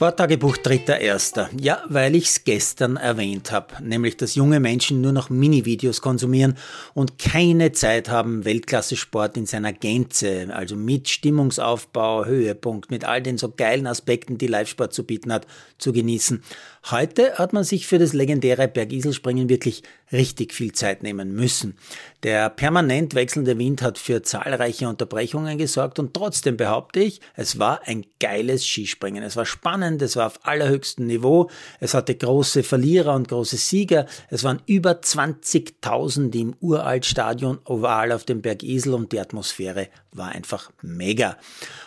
Sporttagebuch 3.1. Ja, weil ich es gestern erwähnt habe, nämlich dass junge Menschen nur noch Mini-Videos konsumieren und keine Zeit haben, Weltklasse-Sport in seiner Gänze, also mit Stimmungsaufbau, Höhepunkt, mit all den so geilen Aspekten, die Live-Sport zu bieten hat, zu genießen. Heute hat man sich für das legendäre Bergiselspringen wirklich richtig viel Zeit nehmen müssen. Der permanent wechselnde Wind hat für zahlreiche Unterbrechungen gesorgt und trotzdem behaupte ich, es war ein geiles Skispringen. Es war spannend, es war auf allerhöchstem Niveau, es hatte große Verlierer und große Sieger, es waren über 20.000 im Uraltstadion oval auf dem Bergisel und die Atmosphäre war einfach mega.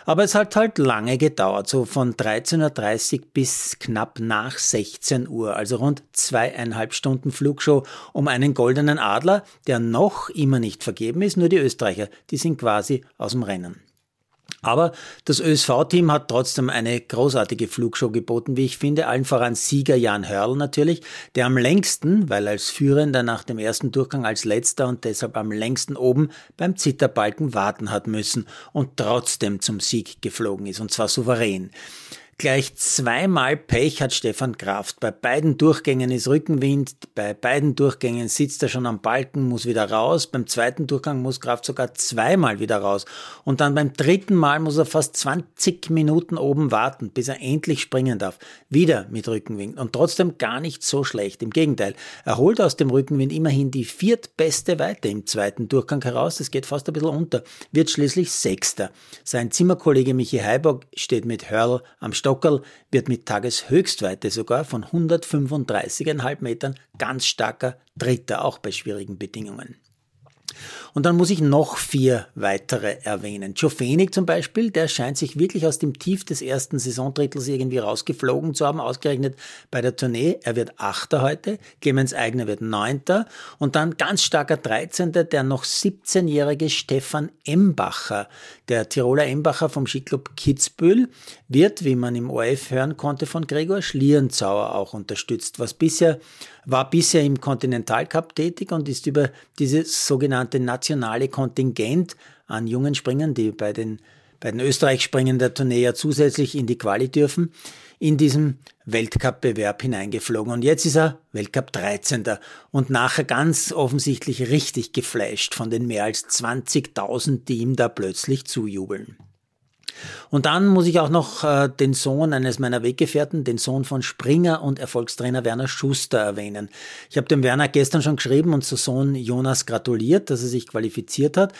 Aber es hat halt lange gedauert, so von 13.30 Uhr bis knapp nach 16 Uhr, also rund zweieinhalb Stunden Flugshow um einen goldenen Adler, der noch immer nicht vergeben ist, nur die Österreicher, die sind quasi aus dem Rennen. Aber das ÖSV-Team hat trotzdem eine großartige Flugshow geboten, wie ich finde, allen voran Sieger Jan Hörl natürlich, der am längsten, weil als Führender nach dem ersten Durchgang als letzter und deshalb am längsten oben beim Zitterbalken warten hat müssen und trotzdem zum Sieg geflogen ist, und zwar souverän. Gleich zweimal Pech hat Stefan Kraft. Bei beiden Durchgängen ist Rückenwind, bei beiden Durchgängen sitzt er schon am Balken, muss wieder raus. Beim zweiten Durchgang muss Kraft sogar zweimal wieder raus. Und dann beim dritten Mal muss er fast 20 Minuten oben warten, bis er endlich springen darf. Wieder mit Rückenwind. Und trotzdem gar nicht so schlecht. Im Gegenteil, er holt aus dem Rückenwind immerhin die viertbeste Weite im zweiten Durchgang heraus. Das geht fast ein bisschen unter. Wird schließlich Sechster. Sein Zimmerkollege Michi Heibock steht mit Hörl am Stockerl wird mit Tageshöchstweite sogar von 135,5 Metern ganz starker Dritter, auch bei schwierigen Bedingungen. Und dann muss ich noch vier weitere erwähnen. Joe Fenig zum Beispiel, der scheint sich wirklich aus dem Tief des ersten Saisondrittels irgendwie rausgeflogen zu haben, ausgerechnet bei der Tournee. Er wird Achter heute, Clemens Eigner wird Neunter und dann ganz starker Dreizehnter, der noch 17-jährige Stefan Embacher. Der Tiroler Embacher vom Skiclub Kitzbühel wird, wie man im ORF hören konnte, von Gregor Schlierenzauer auch unterstützt, was bisher war bisher im Kontinentalcup tätig und ist über dieses sogenannte nationale Kontingent an jungen Springern, die bei den, bei den Österreich-Springen der Tournee ja zusätzlich in die Quali dürfen, in diesem Weltcup-Bewerb hineingeflogen. Und jetzt ist er Weltcup 13. und nachher ganz offensichtlich richtig geflasht von den mehr als 20.000, die ihm da plötzlich zujubeln. Und dann muss ich auch noch äh, den Sohn eines meiner Weggefährten, den Sohn von Springer und Erfolgstrainer Werner Schuster erwähnen. Ich habe dem Werner gestern schon geschrieben und zu Sohn Jonas gratuliert, dass er sich qualifiziert hat.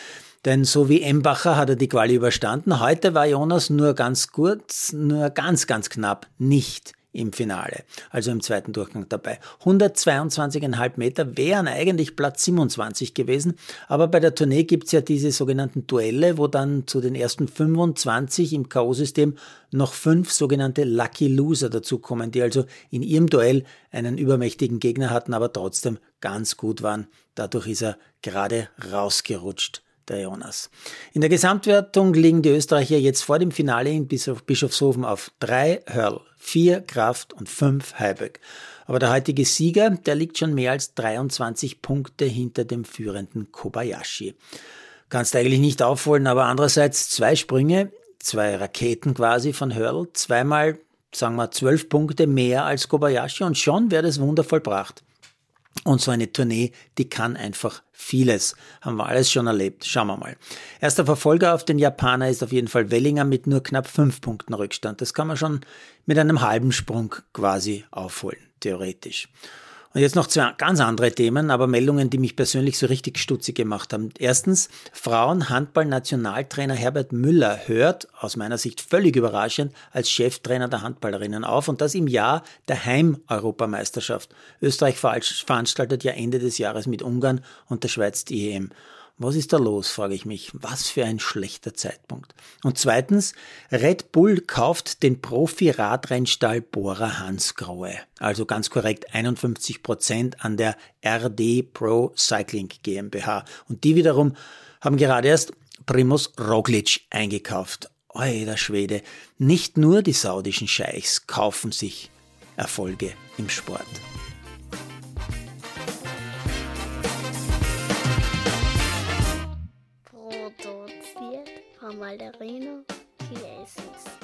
Denn so wie Embacher hat er die Quali überstanden. Heute war Jonas nur ganz kurz, nur ganz, ganz knapp nicht im Finale, also im zweiten Durchgang dabei. 122,5 Meter wären eigentlich Platz 27 gewesen, aber bei der Tournee gibt's ja diese sogenannten Duelle, wo dann zu den ersten 25 im K.O.-System noch fünf sogenannte Lucky Loser dazukommen, die also in ihrem Duell einen übermächtigen Gegner hatten, aber trotzdem ganz gut waren. Dadurch ist er gerade rausgerutscht der Jonas. In der Gesamtwertung liegen die Österreicher jetzt vor dem Finale in Bischofshofen auf drei Hörl, vier Kraft und fünf Heiberg. Aber der heutige Sieger, der liegt schon mehr als 23 Punkte hinter dem führenden Kobayashi. Kannst eigentlich nicht aufholen, aber andererseits zwei Sprünge, zwei Raketen quasi von Hörl, zweimal, sagen wir, zwölf Punkte mehr als Kobayashi und schon wäre das Wunder vollbracht. Und so eine Tournee, die kann einfach vieles. Haben wir alles schon erlebt. Schauen wir mal. Erster Verfolger auf den Japaner ist auf jeden Fall Wellinger mit nur knapp fünf Punkten Rückstand. Das kann man schon mit einem halben Sprung quasi aufholen, theoretisch. Und jetzt noch zwei ganz andere Themen, aber Meldungen, die mich persönlich so richtig stutzig gemacht haben. Erstens, Frauen-Handball-Nationaltrainer Herbert Müller hört, aus meiner Sicht völlig überraschend, als Cheftrainer der Handballerinnen auf und das im Jahr der Heim-Europameisterschaft. Österreich veranstaltet ja Ende des Jahres mit Ungarn und der Schweiz die EM. Was ist da los, frage ich mich. Was für ein schlechter Zeitpunkt. Und zweitens, Red Bull kauft den Profi-Radrennstall Bora Hansgrohe. Also ganz korrekt 51 Prozent an der RD Pro Cycling GmbH. Und die wiederum haben gerade erst Primus Roglic eingekauft. Oi, der Schwede. Nicht nur die saudischen Scheichs kaufen sich Erfolge im Sport. Balderino Giesis.